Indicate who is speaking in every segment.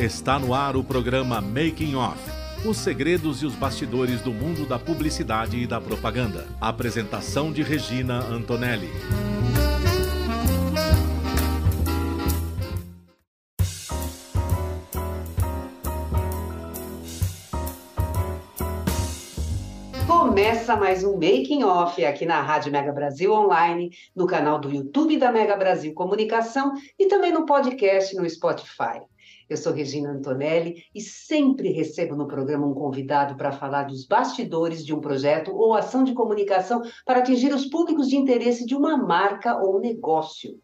Speaker 1: Está no ar o programa Making Off. Os segredos e os bastidores do mundo da publicidade e da propaganda. Apresentação de Regina Antonelli.
Speaker 2: Começa mais um Making Off aqui na Rádio Mega Brasil Online, no canal do YouTube da Mega Brasil Comunicação e também no podcast no Spotify. Eu sou Regina Antonelli e sempre recebo no programa um convidado para falar dos bastidores de um projeto ou ação de comunicação para atingir os públicos de interesse de uma marca ou negócio.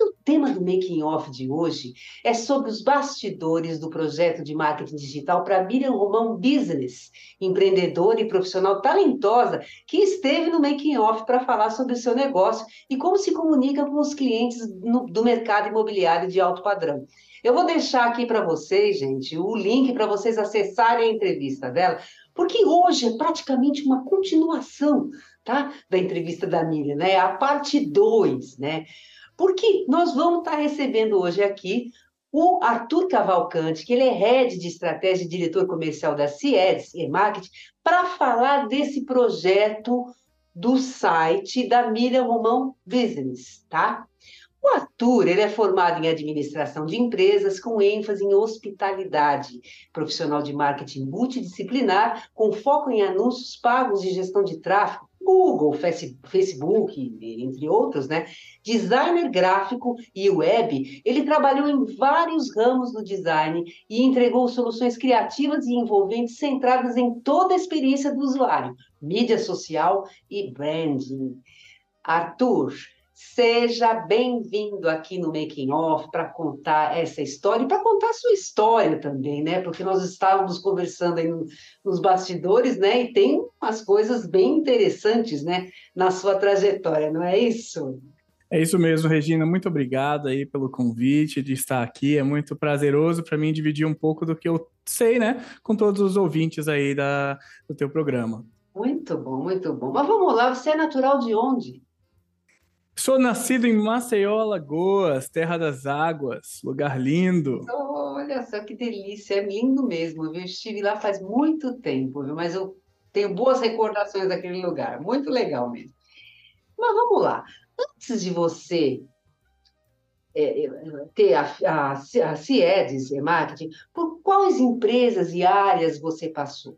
Speaker 2: E o tema do Making Off de hoje é sobre os bastidores do projeto de marketing digital para Miriam Romão Business, empreendedora e profissional talentosa que esteve no Making Off para falar sobre o seu negócio e como se comunica com os clientes no, do mercado imobiliário de alto padrão. Eu vou deixar aqui para vocês, gente, o link para vocês acessarem a entrevista dela, porque hoje é praticamente uma continuação, tá? Da entrevista da Miriam, né? A parte 2, né? Porque nós vamos estar tá recebendo hoje aqui o Arthur Cavalcante, que ele é head de estratégia e diretor comercial da CIEDS e Marketing, para falar desse projeto do site da Miriam Romão Business, tá? O Arthur ele é formado em administração de empresas com ênfase em hospitalidade, profissional de marketing multidisciplinar com foco em anúncios pagos e gestão de tráfego, Google, Facebook, entre outros, né? Designer gráfico e web, ele trabalhou em vários ramos do design e entregou soluções criativas e envolventes centradas em toda a experiência do usuário, mídia social e branding. Arthur, Seja bem-vindo aqui no Making Off para contar essa história e para contar a sua história também, né? Porque nós estávamos conversando aí nos bastidores, né? E tem umas coisas bem interessantes, né? Na sua trajetória, não é isso?
Speaker 3: É isso mesmo, Regina. Muito obrigado aí pelo convite de estar aqui. É muito prazeroso para mim dividir um pouco do que eu sei, né, com todos os ouvintes aí da, do teu programa.
Speaker 2: Muito bom, muito bom. Mas vamos lá, você é natural de onde?
Speaker 3: Sou nascido em Maceió, Alagoas, terra das águas, lugar lindo.
Speaker 2: Olha só que delícia, é lindo mesmo, Eu estive lá faz muito tempo, viu? Mas eu tenho boas recordações daquele lugar, muito legal mesmo. Mas vamos lá, antes de você é, é ter a, a, a CIEDES, Marketing, por quais empresas e áreas você passou?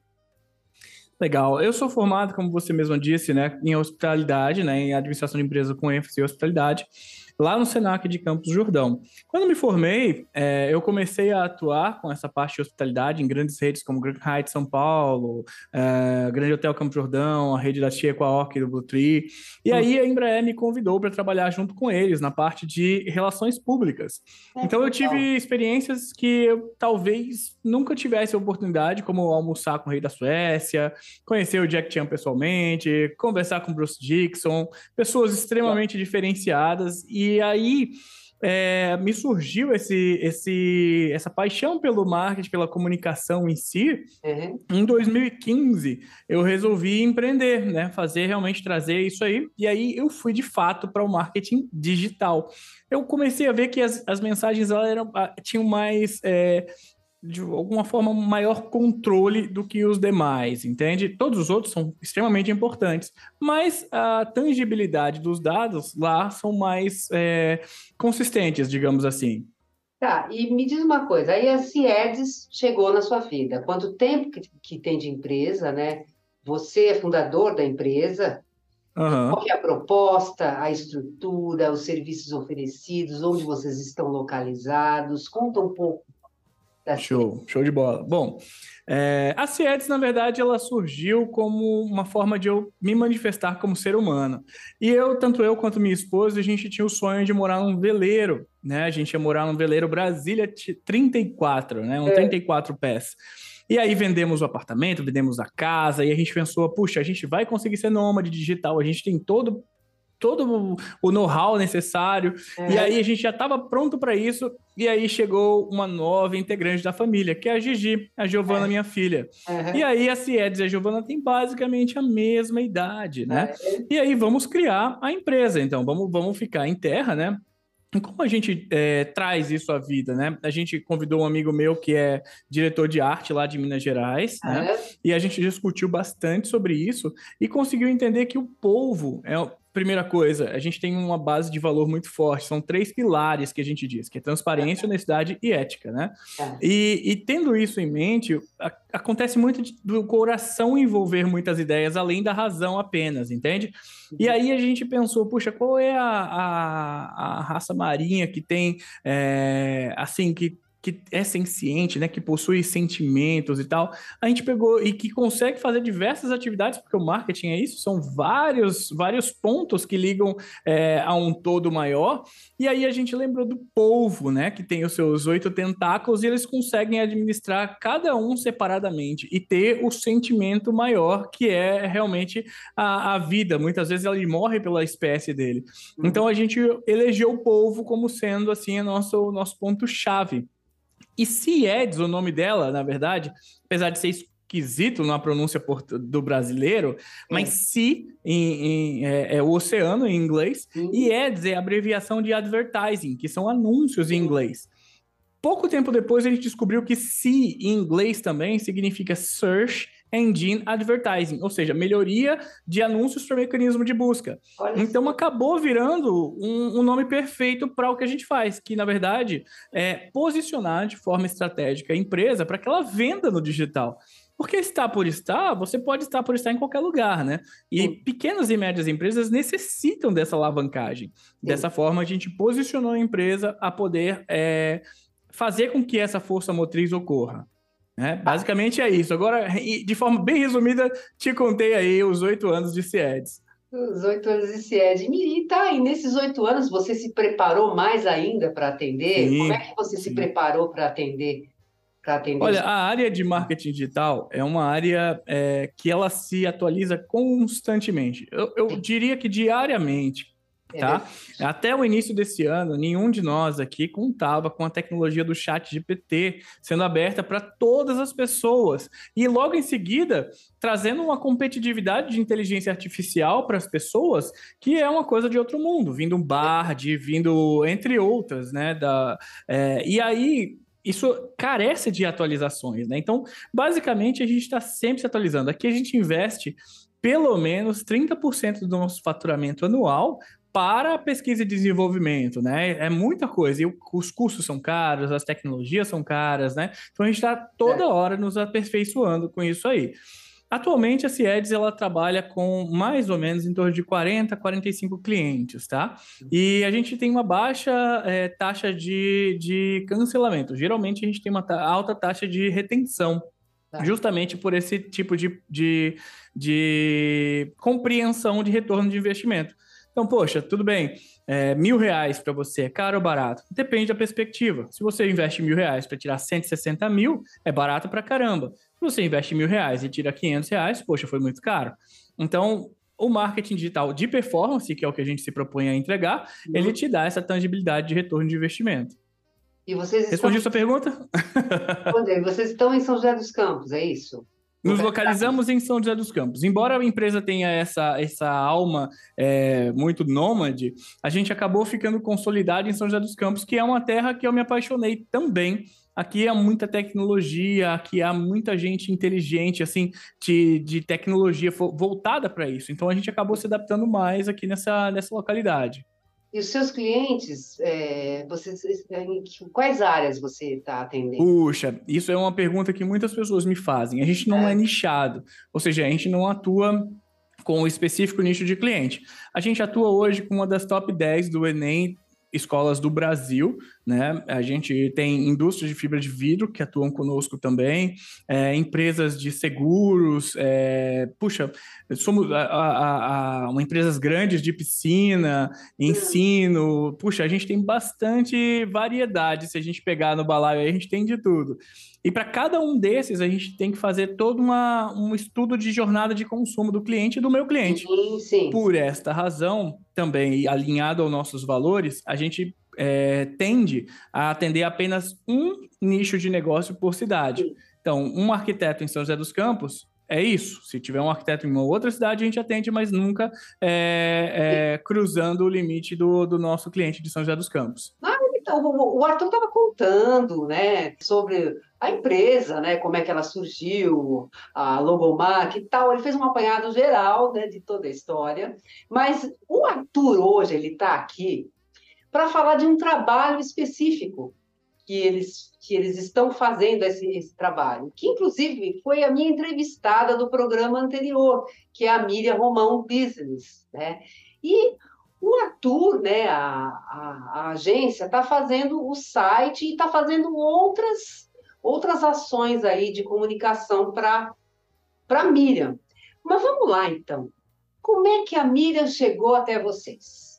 Speaker 3: Legal. Eu sou formado, como você mesmo disse, né, em hospitalidade, né, em administração de empresa com ênfase em hospitalidade lá no Senac de Campos Jordão. Quando me formei, é, eu comecei a atuar com essa parte de hospitalidade em grandes redes como Grand Hyatt São Paulo, é, Grande Hotel Campos Jordão, a rede da Tia Equaorc do Blue Tree. E uhum. aí a Embraer me convidou para trabalhar junto com eles na parte de relações públicas. É, então eu tive experiências que eu talvez nunca tivesse a oportunidade, como almoçar com o rei da Suécia, conhecer o Jack Chan pessoalmente, conversar com o Bruce Dixon, pessoas extremamente diferenciadas e e aí é, me surgiu esse, esse, essa paixão pelo marketing, pela comunicação em si. Uhum. Em 2015, eu resolvi empreender, né? Fazer realmente trazer isso aí. E aí eu fui de fato para o marketing digital. Eu comecei a ver que as, as mensagens eram, ah, tinham mais. É, de alguma forma, maior controle do que os demais, entende? Todos os outros são extremamente importantes, mas a tangibilidade dos dados lá são mais é, consistentes, digamos assim.
Speaker 2: Tá, e me diz uma coisa, aí a Ciedes chegou na sua vida. Quanto tempo que, que tem de empresa, né? Você é fundador da empresa, Uhum. Qual é a proposta, a estrutura, os serviços oferecidos, onde vocês estão localizados? Conta um pouco
Speaker 3: Show, show de bola. Bom, é, a CIEDS, na verdade, ela surgiu como uma forma de eu me manifestar como ser humano. E eu, tanto eu quanto minha esposa, a gente tinha o sonho de morar num veleiro, né? A gente ia morar num veleiro Brasília 34, né? Um é. 34 pés. E aí vendemos o apartamento, vendemos a casa, e a gente pensou, puxa, a gente vai conseguir ser nômade digital, a gente tem todo todo o know-how necessário. É. E aí a gente já estava pronto para isso. E aí chegou uma nova integrante da família, que é a Gigi, a Giovana, é. minha filha. Uhum. E aí a Ciedes e a Giovana têm basicamente a mesma idade, né? É. E aí vamos criar a empresa. Então vamos, vamos ficar em terra, né? como a gente é, traz isso à vida, né? A gente convidou um amigo meu que é diretor de arte lá de Minas Gerais, ah, né? É? E a gente discutiu bastante sobre isso e conseguiu entender que o polvo é primeira coisa, a gente tem uma base de valor muito forte. São três pilares que a gente diz, que é transparência, honestidade e ética, né? É. E, e, tendo isso em mente, a, acontece muito de, do coração envolver muitas ideias, além da razão apenas, entende? E aí a gente pensou, puxa, qual é a, a, a raça marinha que tem, é, assim, que que é senciente, né, que possui sentimentos e tal, a gente pegou e que consegue fazer diversas atividades, porque o marketing é isso, são vários, vários pontos que ligam é, a um todo maior, e aí a gente lembrou do polvo, né, que tem os seus oito tentáculos e eles conseguem administrar cada um separadamente e ter o sentimento maior, que é realmente a, a vida, muitas vezes ele morre pela espécie dele. Uhum. Então a gente elegeu o polvo como sendo, assim, o nosso, nosso ponto-chave. E Ciedes, o nome dela, na verdade, apesar de ser esquisito na pronúncia do brasileiro, mas é. Si em, em, é, é, o oceano em inglês, Sim. e Eds é a abreviação de advertising, que são anúncios em inglês. Pouco tempo depois a gente descobriu que Si em inglês também significa Search Engine Advertising, ou seja, melhoria de anúncios para mecanismo de busca. Olha então acabou virando um, um nome perfeito para o que a gente faz, que na verdade é posicionar de forma estratégica a empresa para que ela venda no digital. Porque estar por estar, você pode estar por estar em qualquer lugar, né? E Sim. pequenas e médias empresas necessitam dessa alavancagem. Sim. Dessa forma, a gente posicionou a empresa a poder é, fazer com que essa força motriz ocorra. É, basicamente é isso. Agora, de forma bem resumida, te contei aí os oito anos de CIEDS.
Speaker 2: Os oito anos de CIED. E tá, e nesses oito anos você se preparou mais ainda para atender? Sim, Como é que você sim. se preparou para atender?
Speaker 3: atender? Olha, a área de marketing digital é uma área é, que ela se atualiza constantemente. Eu, eu diria que diariamente tá? É Até o início desse ano, nenhum de nós aqui contava com a tecnologia do chat GPT sendo aberta para todas as pessoas. E logo em seguida, trazendo uma competitividade de inteligência artificial para as pessoas, que é uma coisa de outro mundo, vindo um Bard, vindo entre outras, né? Da, é, e aí, isso carece de atualizações, né? Então, basicamente, a gente está sempre se atualizando. Aqui a gente investe pelo menos 30% do nosso faturamento anual para a pesquisa e desenvolvimento, né? É muita coisa. E os cursos são caros, as tecnologias são caras, né? Então a gente está toda é. hora nos aperfeiçoando com isso aí. Atualmente, a Ciedes ela trabalha com mais ou menos em torno de 40 a 45 clientes, tá? E a gente tem uma baixa é, taxa de, de cancelamento. Geralmente, a gente tem uma ta alta taxa de retenção, tá. justamente por esse tipo de, de, de compreensão de retorno de investimento. Então, poxa, tudo bem, é, mil reais para você é caro ou barato? Depende da perspectiva. Se você investe mil reais para tirar 160 mil, é barato para caramba. Se você investe mil reais e tira 500 reais, poxa, foi muito caro. Então, o marketing digital de performance, que é o que a gente se propõe a entregar, uhum. ele te dá essa tangibilidade de retorno de investimento.
Speaker 2: E vocês estão...
Speaker 3: Respondi sua pergunta?
Speaker 2: Vocês estão em São José dos Campos, é isso?
Speaker 3: Nos localizamos em São José dos Campos. Embora a empresa tenha essa, essa alma é, muito nômade, a gente acabou ficando consolidado em São José dos Campos, que é uma terra que eu me apaixonei também. Aqui há muita tecnologia, aqui há muita gente inteligente, assim, de, de tecnologia voltada para isso. Então a gente acabou se adaptando mais aqui nessa, nessa localidade.
Speaker 2: E os seus clientes, é, vocês, em quais áreas você está atendendo?
Speaker 3: Puxa, isso é uma pergunta que muitas pessoas me fazem. A gente não é, é nichado, ou seja, a gente não atua com o específico nicho de cliente. A gente atua hoje com uma das top 10 do Enem escolas do Brasil, né? A gente tem indústrias de fibra de vidro que atuam conosco também, é, empresas de seguros, é, puxa, somos a, a, a, empresas grandes de piscina, ensino, puxa, a gente tem bastante variedade. Se a gente pegar no balaio, a gente tem de tudo. E para cada um desses, a gente tem que fazer todo uma, um estudo de jornada de consumo do cliente e do meu cliente.
Speaker 2: Sim, sim.
Speaker 3: Por esta razão, também alinhado aos nossos valores, a gente é, tende a atender apenas um nicho de negócio por cidade. Então, um arquiteto em São José dos Campos é isso. Se tiver um arquiteto em uma outra cidade, a gente atende, mas nunca é, é, cruzando o limite do, do nosso cliente de São José dos Campos.
Speaker 2: Ah, então, o Arthur estava contando né, sobre a empresa, né, como é que ela surgiu, a Logomark e tal. Ele fez um apanhado geral né, de toda a história. Mas o Arthur hoje ele está aqui para falar de um trabalho específico que eles, que eles estão fazendo esse, esse trabalho, que inclusive foi a minha entrevistada do programa anterior, que é a Miriam Romão Business. Né? E o Arthur, né, a, a, a agência, está fazendo o site e está fazendo outras, outras ações aí de comunicação para a Miriam. Mas vamos lá, então. Como é que a Miriam chegou até vocês?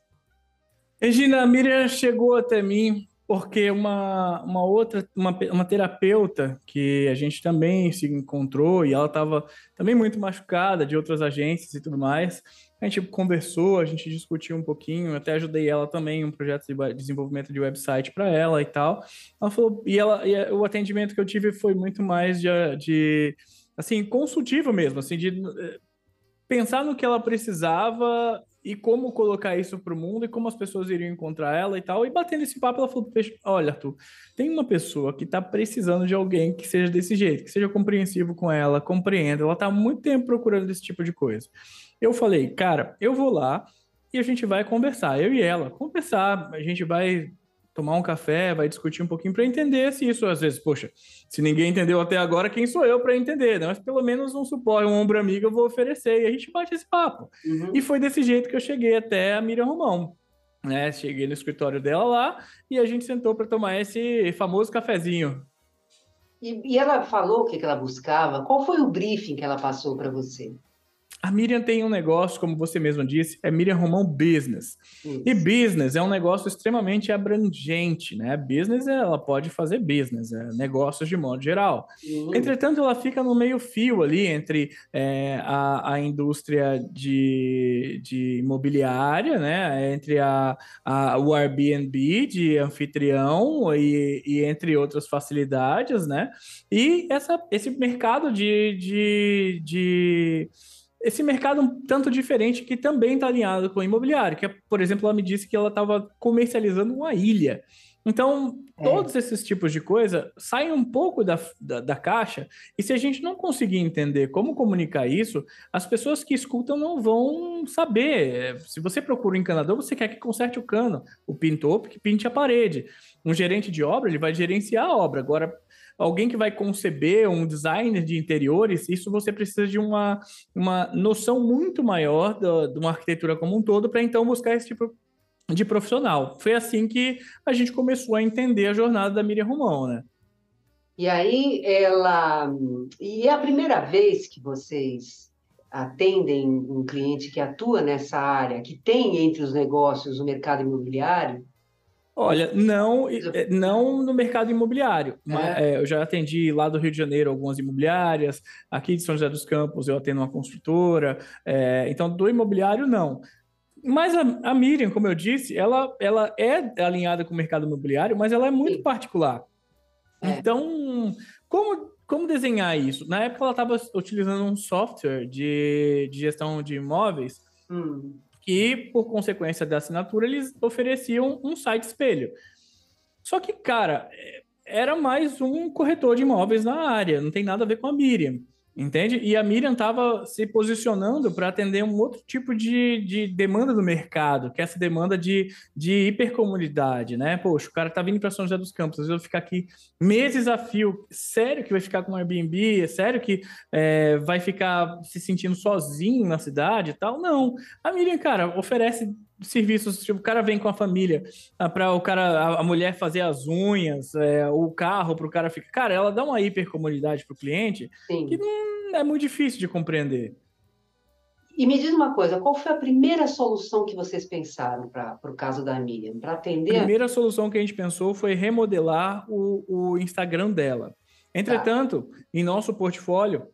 Speaker 3: Regina, a Miriam chegou até mim porque uma, uma outra, uma, uma terapeuta que a gente também se encontrou e ela estava também muito machucada de outras agências e tudo mais. A gente conversou, a gente discutiu um pouquinho, até ajudei ela também em um projeto de desenvolvimento de website para ela e tal. Ela falou, e, ela, e o atendimento que eu tive foi muito mais de, de assim, consultivo mesmo, assim, de eh, pensar no que ela precisava e como colocar isso para o mundo e como as pessoas iriam encontrar ela e tal. E batendo esse papo, ela falou: Olha, Arthur, tem uma pessoa que está precisando de alguém que seja desse jeito, que seja compreensivo com ela, compreenda. Ela está há muito tempo procurando esse tipo de coisa. Eu falei: Cara, eu vou lá e a gente vai conversar, eu e ela, conversar. A gente vai tomar um café, vai discutir um pouquinho para entender se isso, às vezes, poxa, se ninguém entendeu até agora, quem sou eu para entender? Né? Mas pelo menos um suporte, um ombro amigo eu vou oferecer e a gente bate esse papo. Uhum. E foi desse jeito que eu cheguei até a Miriam Romão. Né? Cheguei no escritório dela lá e a gente sentou para tomar esse famoso cafezinho.
Speaker 2: E, e ela falou o que ela buscava? Qual foi o briefing que ela passou para você?
Speaker 3: A Miriam tem um negócio, como você mesma disse, é Miriam Romão Business. Isso. E business é um negócio extremamente abrangente, né? Business, ela pode fazer business, é negócios de modo geral. Uhum. Entretanto, ela fica no meio fio ali entre é, a, a indústria de, de imobiliária, né? Entre a, a, o Airbnb de anfitrião e, e entre outras facilidades, né? E essa, esse mercado de, de, de esse mercado um tanto diferente que também está alinhado com o imobiliário, que, é, por exemplo, ela me disse que ela estava comercializando uma ilha. Então, é. todos esses tipos de coisa saem um pouco da, da, da, caixa, e se a gente não conseguir entender como comunicar isso, as pessoas que escutam não vão saber. Se você procura um encanador, você quer que conserte o cano, o pintor que pinte a parede. Um gerente de obra, ele vai gerenciar a obra. Agora, alguém que vai conceber um designer de interiores, isso você precisa de uma, uma noção muito maior de uma arquitetura como um todo para então buscar esse tipo de profissional. Foi assim que a gente começou a entender a jornada da Miriam Romão, né?
Speaker 2: E aí ela e é a primeira vez que vocês atendem um cliente que atua nessa área, que tem entre os negócios o mercado imobiliário,
Speaker 3: Olha, não, é, não no mercado imobiliário. Mas, é. É, eu já atendi lá do Rio de Janeiro algumas imobiliárias, aqui de São José dos Campos eu atendo uma construtora, é, então do imobiliário não. Mas a, a, Miriam, como eu disse, ela, ela é alinhada com o mercado imobiliário, mas ela é muito Sim. particular. É. Então, como, como desenhar isso? Na época ela estava utilizando um software de, de gestão de imóveis. Hum que, por consequência da assinatura, eles ofereciam um site espelho. Só que, cara, era mais um corretor de imóveis na área, não tem nada a ver com a Miriam. Entende? E a Miriam estava se posicionando para atender um outro tipo de, de demanda do mercado, que é essa demanda de, de hipercomunidade, né? Poxa, o cara tá vindo para São José dos Campos, às vezes eu vou ficar aqui meses a fio. Sério que vai ficar com um Airbnb? É sério que é, vai ficar se sentindo sozinho na cidade e tal? Não. A Miriam, cara, oferece serviços, tipo, o cara vem com a família ah, para o cara, a, mulher fazer as unhas, é, o carro para o cara ficar. Cara, ela dá uma hipercomunidade para o cliente Sim. que não é muito difícil de compreender.
Speaker 2: E me diz uma coisa, qual foi a primeira solução que vocês pensaram para o caso da Miriam? Para atender.
Speaker 3: A primeira solução que a gente pensou foi remodelar o, o Instagram dela. Entretanto, tá. em nosso portfólio,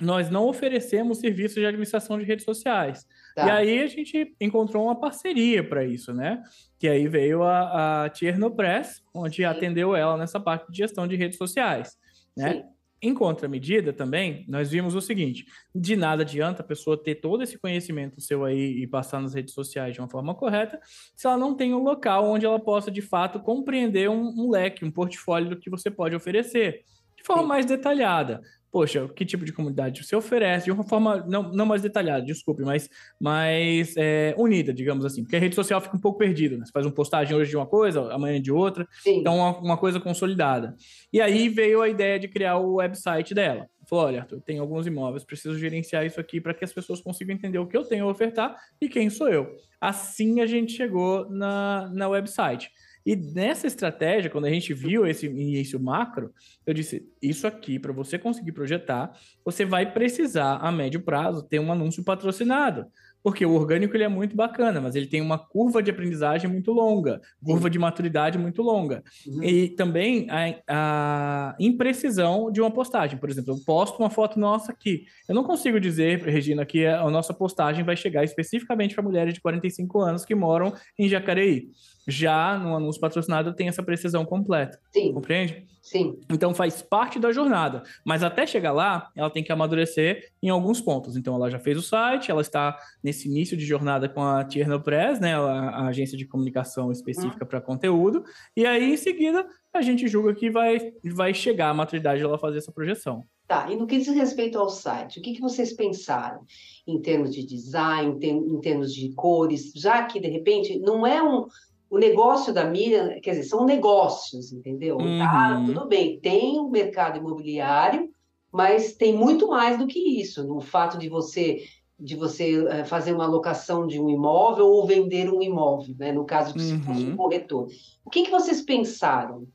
Speaker 3: nós não oferecemos serviços de administração de redes sociais. Tá. E aí a gente encontrou uma parceria para isso, né? Que aí veio a, a Tierno Press, onde Sim. atendeu ela nessa parte de gestão de redes sociais, né? Sim. em contramedida também, nós vimos o seguinte: de nada adianta a pessoa ter todo esse conhecimento seu aí e passar nas redes sociais de uma forma correta, se ela não tem um local onde ela possa de fato compreender um, um leque, um portfólio do que você pode oferecer de forma Sim. mais detalhada poxa, que tipo de comunidade você oferece, de uma forma não, não mais detalhada, desculpe, mas mais é, unida, digamos assim. Porque a rede social fica um pouco perdida, né? Você faz uma postagem hoje de uma coisa, amanhã de outra, Sim. então uma, uma coisa consolidada. E aí veio a ideia de criar o website dela. Falou, olha, Arthur, tem alguns imóveis, preciso gerenciar isso aqui para que as pessoas consigam entender o que eu tenho a ofertar e quem sou eu. Assim a gente chegou na, na website. E nessa estratégia, quando a gente viu esse início macro, eu disse: isso aqui, para você conseguir projetar, você vai precisar, a médio prazo, ter um anúncio patrocinado. Porque o orgânico ele é muito bacana, mas ele tem uma curva de aprendizagem muito longa, curva de maturidade muito longa. Uhum. E também a, a, imprecisão de uma postagem. Por exemplo, eu posto uma foto nossa aqui. Eu não consigo dizer, Regina, que a nossa postagem vai chegar especificamente para mulheres de 45 anos que moram em Jacareí. Já no anúncio patrocinado tem essa precisão completa. Sim. Compreende?
Speaker 2: Sim.
Speaker 3: Então faz parte da jornada. Mas até chegar lá, ela tem que amadurecer em alguns pontos. Então ela já fez o site, ela está nesse início de jornada com a Tierno Press, né, a, agência de comunicação específica uhum. para conteúdo. E aí, em seguida, a gente julga que vai, vai chegar a maturidade dela fazer essa projeção.
Speaker 2: Tá, e no que diz respeito ao site, o que, que vocês pensaram em termos de design, em termos de cores, já que, de repente, não é um, o negócio da Miriam, quer dizer, são negócios, entendeu? Uhum. Tá, tudo bem, tem o mercado imobiliário, mas tem muito mais do que isso, no fato de você de você eh, fazer uma locação de um imóvel ou vender um imóvel, né? No caso de uhum. um corretor. O que, que vocês pensaram?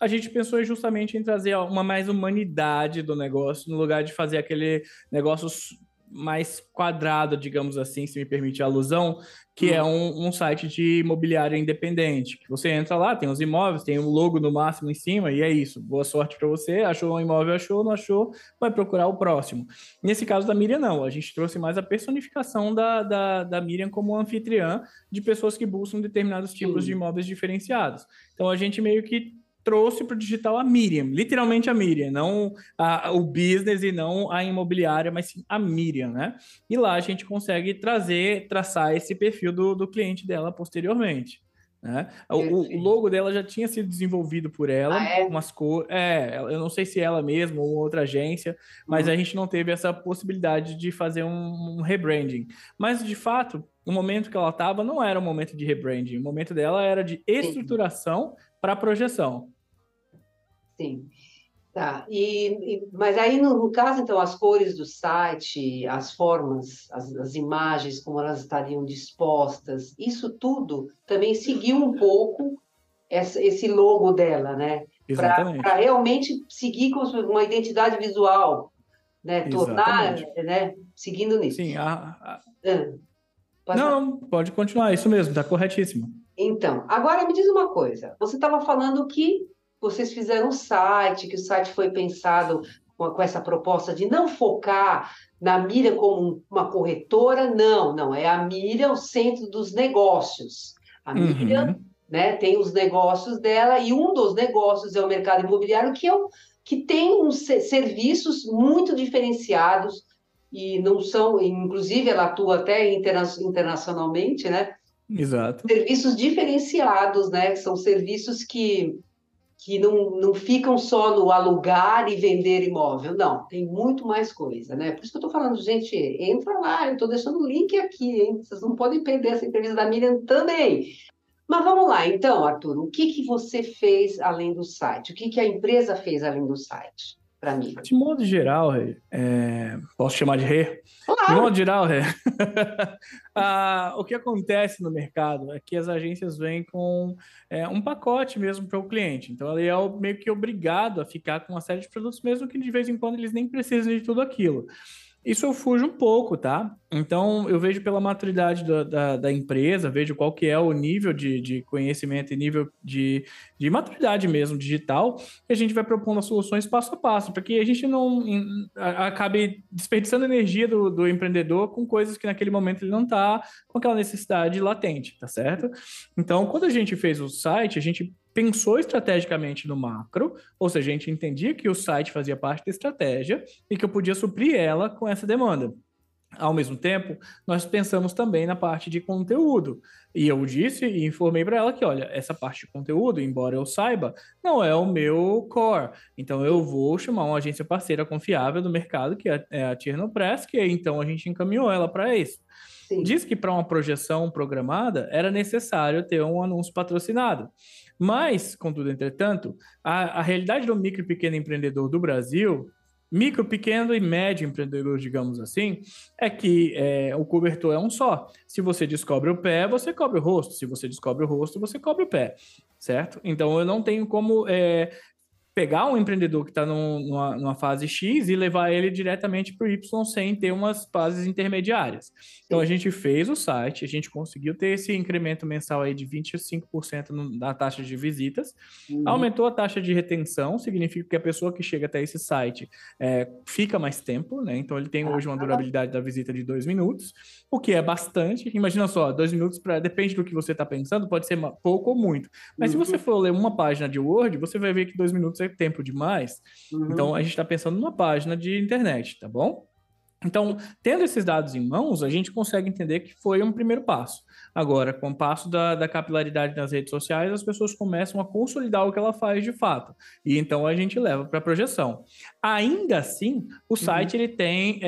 Speaker 3: A gente pensou justamente em trazer uma mais humanidade do negócio, no lugar de fazer aquele negócio mais quadrado, digamos assim, se me permite a alusão, que é uhum. um, um, site de imobiliário independente. Você entra lá, tem os imóveis, tem o logo no máximo em cima, e é isso. Boa sorte para você. Achou um imóvel, achou, não achou, vai procurar o próximo. Nesse caso da Miriam, não. A gente trouxe mais a personificação da, da, da Miriam como anfitriã de pessoas que buscam determinados tipos de imóveis diferenciados. Então a gente meio que trouxe para o digital a Miriam, literalmente a Miriam, não a, o business e não a imobiliária, mas sim a Miriam, né? E lá a gente consegue trazer, traçar esse perfil do, do cliente dela posteriormente. Né? O, o, logo dela já tinha sido desenvolvido por ela, ah, é? umas cores. É, eu não sei se ela mesma ou outra agência, mas uhum. a gente não teve essa possibilidade de fazer um, um rebranding. Mas de fato, o momento que ela estava não era um momento de rebranding, o momento dela era de estruturação para projeção.
Speaker 2: Sim. Tá. E, e, mas aí, no, no, caso, então, as cores do site, as formas, as, as, imagens, como elas estariam dispostas, isso tudo também seguiu um pouco essa, esse logo dela, né? Para realmente seguir com uma identidade visual, né? Tornar, né? Seguindo nisso.
Speaker 3: Sim, a, a... Ah, não, pode continuar, isso mesmo, está corretíssimo.
Speaker 2: Então, agora me diz uma coisa. Você estava falando que vocês fizeram um site, que o site foi pensado com, essa proposta de não focar na Mira como uma corretora, não, não, é a Mira o centro dos negócios. A uhum. né, tem os negócios dela e um dos negócios é o mercado imobiliário, que, é um, que tem uns serviços muito diferenciados e não são, inclusive ela atua até interna internacionalmente, né?
Speaker 3: Exato.
Speaker 2: Serviços diferenciados, né? São serviços que que não, não ficam só no alugar e vender imóvel, não, tem muito mais coisa, né? Por isso que eu estou falando, gente, entra lá, eu estou deixando o link aqui, hein? Vocês não podem perder essa entrevista da Miriam também. Mas vamos lá, então, Arthur, o que, que você fez além do site? O que, que a empresa fez além do site? Para mim.
Speaker 3: De modo geral, é... posso chamar de Rê? Claro. De modo geral, ah, o que acontece no mercado é que as agências vêm com é, um pacote mesmo para o cliente. Então, ele é meio que obrigado a ficar com uma série de produtos, mesmo que de vez em quando eles nem precisem de tudo aquilo. Isso eu fujo um pouco, tá? Então, eu vejo pela maturidade da, da, da, empresa, vejo qual que é o nível de, de conhecimento e nível de, de maturidade mesmo digital, e a gente vai propondo as soluções passo a passo, para que a gente não acabe desperdiçando energia do, do empreendedor com coisas que naquele momento ele não está com aquela necessidade latente, tá certo? Então, quando a gente fez o site, a gente pensou estrategicamente no macro, ou seja, a gente entendia que o site fazia parte da estratégia e que eu podia suprir ela com essa demanda. Ao mesmo tempo, nós pensamos também na parte de conteúdo. E eu disse e informei para ela que, olha, essa parte de conteúdo, embora eu saiba, não é o meu core. Então eu vou chamar uma agência parceira confiável do mercado, que é a Tierno Press, que então a gente encaminhou ela para isso. Sim. Diz que para uma projeção programada era necessário ter um anúncio patrocinado. Mas, contudo, entretanto, a, a realidade do micro e pequeno empreendedor do Brasil micro, pequeno e médio empreendedor, digamos assim, é que é, o cobertor é um só. Se você descobre o pé, você cobre o rosto. Se você descobre o rosto, você cobre o pé, certo? Então eu não tenho como é, pegar um empreendedor que está numa, numa, fase X e levar ele diretamente para o Y sem ter umas fases intermediárias. Então a gente fez o site, a gente conseguiu ter esse incremento mensal aí de 25% no, na taxa de visitas, uhum. aumentou a taxa de retenção, significa que a pessoa que chega até esse site é, fica mais tempo, né? Então ele tem hoje uma durabilidade da visita de dois minutos, o que é bastante. Imagina só, dois minutos para depende do que você está pensando, pode ser pouco ou muito. Mas uhum. se você for ler uma página de Word, você vai ver que dois minutos é tempo demais. Uhum. Então, a gente está pensando numa página de internet, tá bom? Então, tendo esses dados em mãos, a gente consegue entender que foi um primeiro passo. Agora, com o passo da, da, capilaridade nas redes sociais, as pessoas começam a consolidar o que ela faz de fato. E então a gente leva para a projeção. Ainda assim, o uhum. site ele tem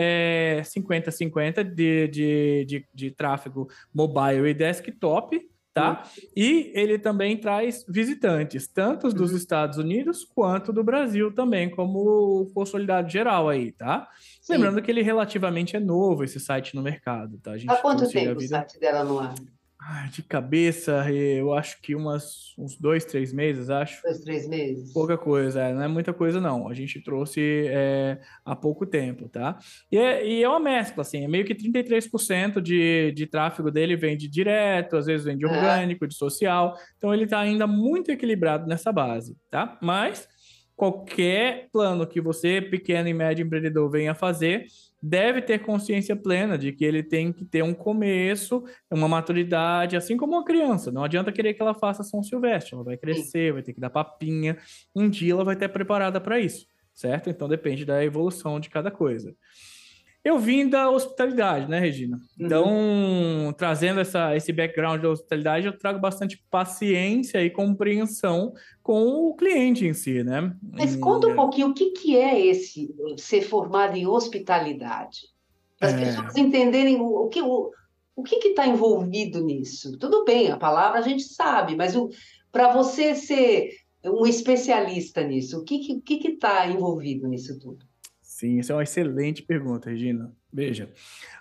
Speaker 3: 50-50 é, de, de, de, de tráfego mobile e desktop, tá? Uhum. E ele também traz visitantes, tanto dos uhum. Estados Unidos quanto do Brasil também, como consolidado geral aí, tá? Sim. Lembrando que ele relativamente é novo, esse site no mercado, tá?
Speaker 2: Há quanto tempo vida... o site dela no ar?
Speaker 3: De cabeça, eu acho que umas, uns dois, três meses, acho.
Speaker 2: Dois, três meses.
Speaker 3: Pouca coisa, é, não é muita coisa, não. A gente trouxe é, há pouco tempo, tá? E é, e é uma mescla, assim, é meio que 33% de, de tráfego dele vem de direto, às vezes vem de orgânico, é. de social. Então ele está ainda muito equilibrado nessa base, tá? Mas qualquer plano que você, pequeno e médio empreendedor, venha fazer, deve ter consciência plena de que ele tem que ter um começo, uma maturidade, assim como uma criança. Não adianta querer que ela faça São Silvestre, ela vai crescer, vai ter que dar papinha. Um dia ela vai estar preparada para isso, certo? Então depende da evolução de cada coisa. Eu vim da hospitalidade, né, Regina? Uhum. Então, uhum. trazendo essa, esse background da hospitalidade, eu trago bastante paciência e compreensão com o cliente em si, né?
Speaker 2: Mas conta um pouquinho o que, que é esse ser formado em hospitalidade. Para as é... pessoas entenderem o, que o, o que está envolvido nisso. Tudo bem, a palavra a gente sabe, mas para você ser um especialista nisso, o que está que, que que envolvido nisso tudo?
Speaker 3: Sim, isso é uma excelente pergunta, Regina. Veja,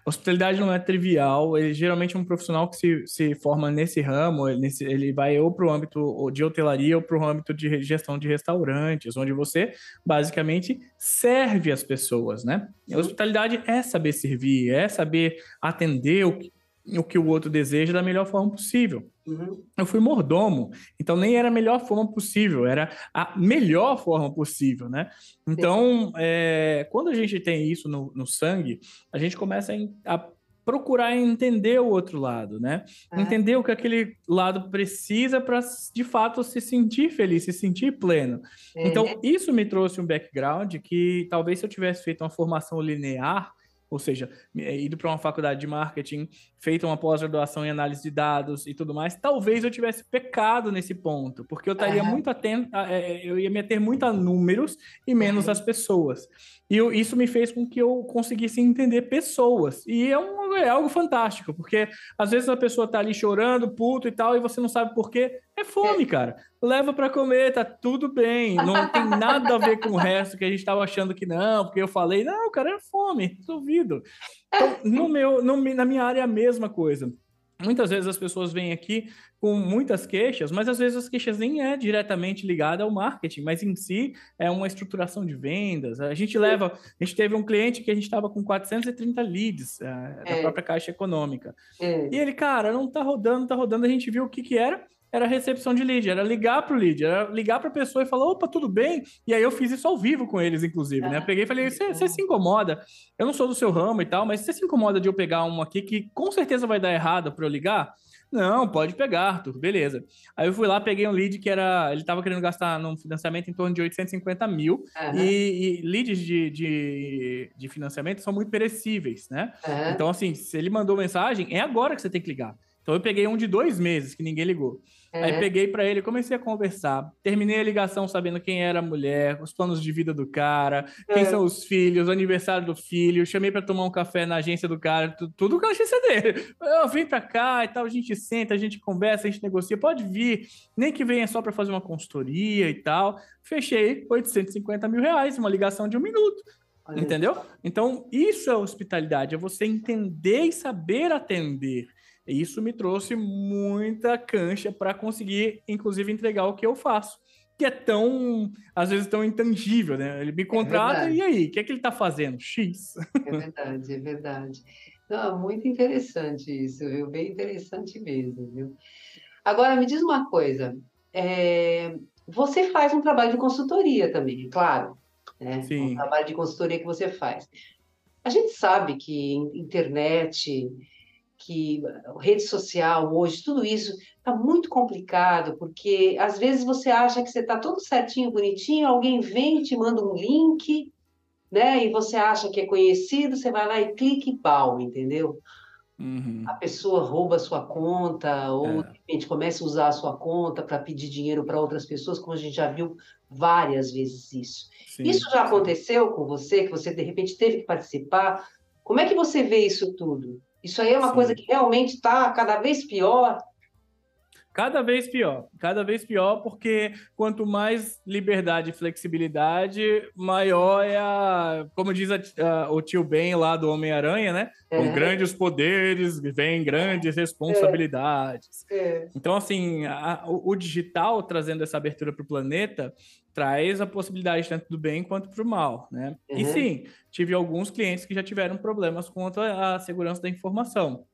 Speaker 3: hospitalidade não é trivial, ele geralmente é um profissional que se, se forma nesse ramo, ele, nesse, ele vai ou para o âmbito de hotelaria ou para o âmbito de gestão de restaurantes, onde você basicamente serve as pessoas, né? A hospitalidade é saber servir, é saber atender o que o que o outro deseja da melhor forma possível. Uhum. Eu fui mordomo, então nem era a melhor forma possível, era a melhor forma possível, né? Então, é, quando a gente tem isso no, no sangue, a gente começa a, a, procurar entender o outro lado, né? Ah. Entender o que aquele lado precisa para, de fato, se sentir feliz, se sentir pleno. É. Então, isso me trouxe um background que talvez se eu tivesse feito uma formação linear, ou seja, é, ido para uma faculdade de marketing, feito uma pós-graduação em análise de dados e tudo mais, talvez eu tivesse pecado nesse ponto, porque eu estaria uhum. muito atento, é, eu ia me ater muito a números e menos uhum. às pessoas. E eu, isso me fez com que eu conseguisse entender pessoas. E é, um, é algo fantástico, porque às vezes a pessoa tá ali chorando, puto e tal, e você não sabe por quê. É fome, é. cara. Leva para comer, tá tudo bem. Não tem nada a ver com o resto que a gente estava achando que não, porque eu falei, não, cara, é fome, duvido. Então, no meu, no, na minha área é a mesma coisa. Muitas vezes as pessoas vêm aqui com muitas queixas, mas às vezes as queixas nem é diretamente ligada ao marketing, mas em si é uma estruturação de vendas. A gente leva, a gente teve um cliente que a gente estava com 430 leads uh, é. da própria caixa econômica. É. E ele, cara, não tá rodando, tá rodando, a gente viu o que que era era recepção de lead, era ligar para o lead, era ligar para a pessoa e falar, opa, tudo bem? E aí eu fiz isso ao vivo com eles, inclusive, né? Peguei e falei, você se incomoda? Eu não sou do seu ramo e tal, mas você se incomoda de eu pegar uma aqui que com certeza vai dar errado para eu ligar? Não, pode pegar, Arthur, beleza. Aí eu fui lá, peguei um lead que era. Ele estava querendo gastar num financiamento em torno de 850 mil. Uhum. E, e, leads de, de, de, financiamento são muito perecíveis, né? Uhum. Então, assim, se ele mandou mensagem, é agora que você tem que ligar. Então eu peguei um de dois meses que ninguém ligou. É. Aí peguei para ele, comecei a conversar. Terminei a ligação sabendo quem era a mulher, os planos de vida do cara, quem é. são os filhos, o aniversário do filho. Chamei para tomar um café na agência do cara, tudo, tudo que eu agência dele. Eu vim para cá e tal, a gente senta, a gente conversa, a gente negocia. Pode vir, nem que venha só para fazer uma consultoria e tal. Fechei 850 mil reais, uma ligação de um minuto. Entendeu? Então, isso é hospitalidade, é você entender e saber atender. Isso me trouxe muita cancha para conseguir, inclusive, entregar o que eu faço. Que é tão, às vezes, tão intangível, né? Ele me é contrata é e aí, o que é que ele está fazendo?
Speaker 2: X. É verdade, é verdade. Não, muito interessante isso, viu? Bem interessante mesmo, viu? Agora, me diz uma coisa. É... Você faz um trabalho de consultoria também, claro. Né? Sim. Um trabalho de consultoria que você faz. A gente sabe que internet, que rede social hoje, tudo isso está muito complicado, porque às vezes você acha que você está tudo certinho, bonitinho, alguém vem e te manda um link, né? E você acha que é conhecido, você vai lá e clica e pau, entendeu? Uhum. A pessoa rouba a sua conta, ou é. de repente começa a usar a sua conta para pedir dinheiro para outras pessoas, como a gente já viu várias vezes isso. Sim, isso já aconteceu com você, que você de repente teve que participar? Como é que você vê isso tudo? Isso aí é uma Sim. coisa que realmente está cada vez pior.
Speaker 3: Cada vez pior, cada vez pior, porque quanto mais liberdade e flexibilidade, maior é a. Como diz a, a, o tio Ben lá do Homem-Aranha, né? É. Com grandes poderes vem grandes responsabilidades. É. É. Então, assim, a, o, o, digital trazendo essa abertura para o planeta traz a possibilidade tanto do bem quanto para o mal, né? Uhum. E sim, tive alguns clientes que já tiveram problemas quanto à segurança da informação.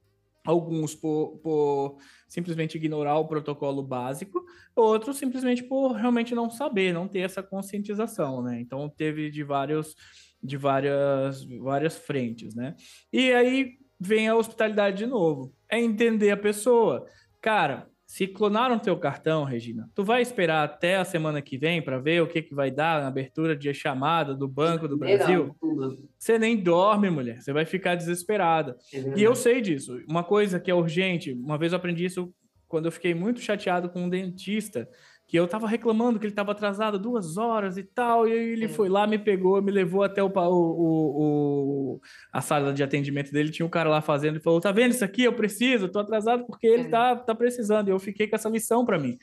Speaker 3: Alguns por, por, simplesmente ignorar o protocolo básico, outros simplesmente por realmente não saber, não ter essa conscientização, né? Então teve de vários de várias várias frentes, né? E aí vem a hospitalidade de novo, é entender a pessoa. Cara, se clonaram teu cartão, Regina, tu vai esperar até a semana que vem para ver o que, que vai dar na abertura de chamada do Banco do Brasil? Você nem dorme, mulher. Você vai ficar desesperada. É e eu sei disso. Uma coisa que é urgente, uma vez eu aprendi isso quando eu fiquei muito chateado com um dentista que eu tava reclamando que ele tava atrasado duas horas e tal, e ele é. foi lá, me pegou, me levou até o, o, o, a sala de atendimento dele, tinha um cara lá fazendo, e falou, tá vendo isso aqui? Eu preciso, tô atrasado porque ele é. tá, tá precisando, e eu fiquei com essa lição para mim.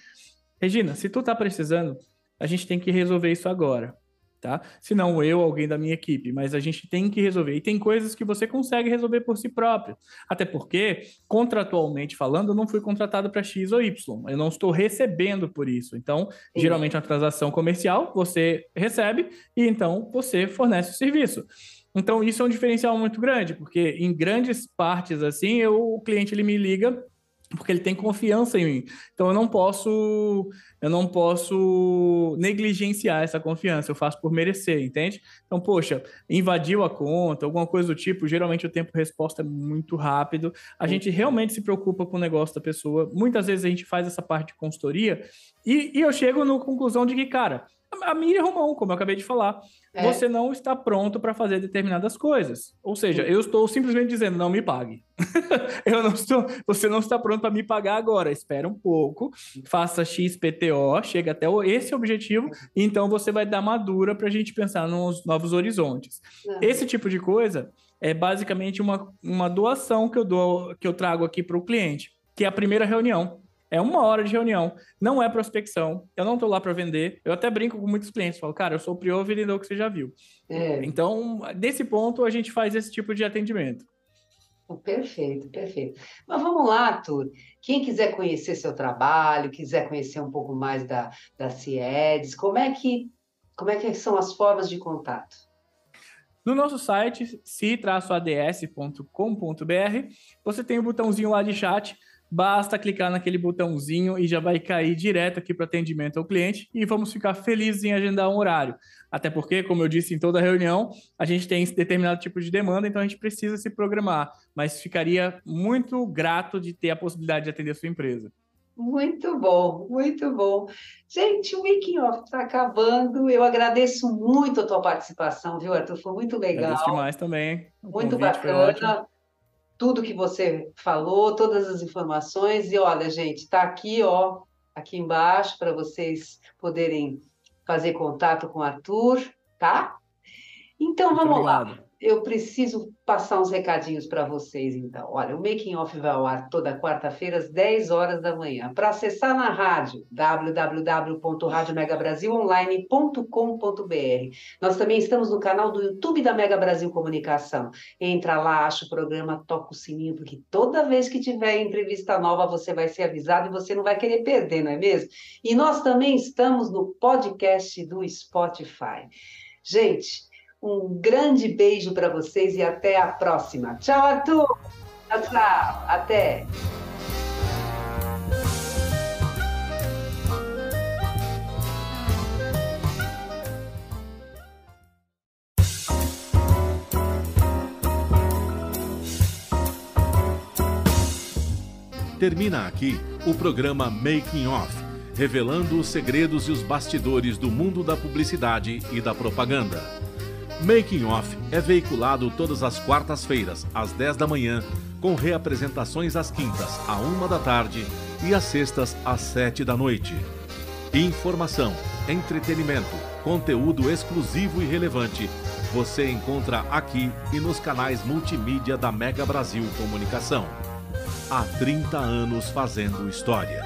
Speaker 3: Regina, se tu tá precisando, a gente tem que resolver isso agora tá? Se não eu, alguém da minha equipe, mas a gente tem que resolver. E tem coisas que você consegue resolver por si próprio. Até porque, contratualmente falando, eu não fui contratado para X ou Y. Eu não estou recebendo por isso. Então, Sim. geralmente uma transação comercial, você recebe e então você fornece o serviço. Então, isso é um diferencial muito grande, porque em grandes partes assim, eu, o cliente ele me liga porque ele tem confiança em mim. Então eu não posso eu não posso negligenciar essa confiança, eu faço por merecer, entende? Então, poxa, invadiu a conta, alguma coisa do tipo, geralmente o tempo de resposta é muito rápido. A gente realmente se preocupa com o negócio da pessoa. Muitas vezes a gente faz essa parte de consultoria e, e eu chego na conclusão de que, cara, a Miriam Romão, como eu acabei de falar, é. você não está pronto para fazer determinadas coisas. Ou seja, eu estou simplesmente dizendo, não me pague. eu não estou, você não está pronto para me pagar agora. Espera um pouco, faça XPTO, chega até esse objetivo, e então você vai dar madura para a gente pensar nos novos horizontes. Uhum. Esse tipo de coisa é basicamente uma, uma doação que eu dou, que eu trago aqui para o cliente, que é a primeira reunião. É uma hora de reunião, não é prospecção, eu não estou lá para vender. Eu até brinco com muitos clientes, falo, cara, eu sou o prior vendedor que você já viu. É. Então, nesse ponto, a gente faz esse tipo de atendimento.
Speaker 2: Perfeito, perfeito. Mas vamos lá, Arthur. Quem quiser conhecer seu trabalho, quiser conhecer um pouco mais da, da CIEDS, como é que como é que são as formas de contato?
Speaker 3: No nosso site, ci-ads.com.br, você tem o um botãozinho lá de chat basta clicar naquele botãozinho e já vai cair direto aqui para atendimento ao cliente e vamos ficar felizes em agendar um horário. Até porque, como eu disse em toda reunião, a gente tem determinado tipo de demanda, então a gente precisa se programar. Mas ficaria muito grato de ter a possibilidade de atender a sua empresa.
Speaker 2: Muito bom, muito bom. Gente, o Making Off está acabando. Eu agradeço muito a tua participação, viu, Arthur? Foi muito legal.
Speaker 3: Agradeço demais também.
Speaker 2: Muito bacana. Tudo que você falou, todas as informações. E olha, gente, está aqui, ó, aqui embaixo, para vocês poderem fazer contato com o Arthur, tá? Então, vamos lá eu preciso passar uns recadinhos para vocês, então. Olha, o Making Off vai ao ar toda quarta-feira, às 10 horas da manhã. Para acessar na rádio, www.radiomegabrasilonline.com.br. Nós também estamos no canal do YouTube da Mega Brasil Comunicação. Entra lá, acha o programa, toca o sininho, porque toda vez que tiver entrevista nova, você vai ser avisado e você não vai querer perder, não é mesmo? E nós também estamos no podcast do Spotify. Gente, um grande beijo para vocês e até a próxima. Tchau, Arthur! Tchau, tchau! Até!
Speaker 1: Termina aqui o programa Making Off, revelando os segredos e os bastidores do mundo da publicidade e da propaganda. Making Off é veiculado todas as quartas-feiras, às 10 da manhã, com reapresentações às quintas, à 1 da tarde e às sextas, às 7 da noite. Informação, entretenimento, conteúdo exclusivo e relevante você encontra aqui e nos canais multimídia da Mega Brasil Comunicação. Há 30 anos fazendo história.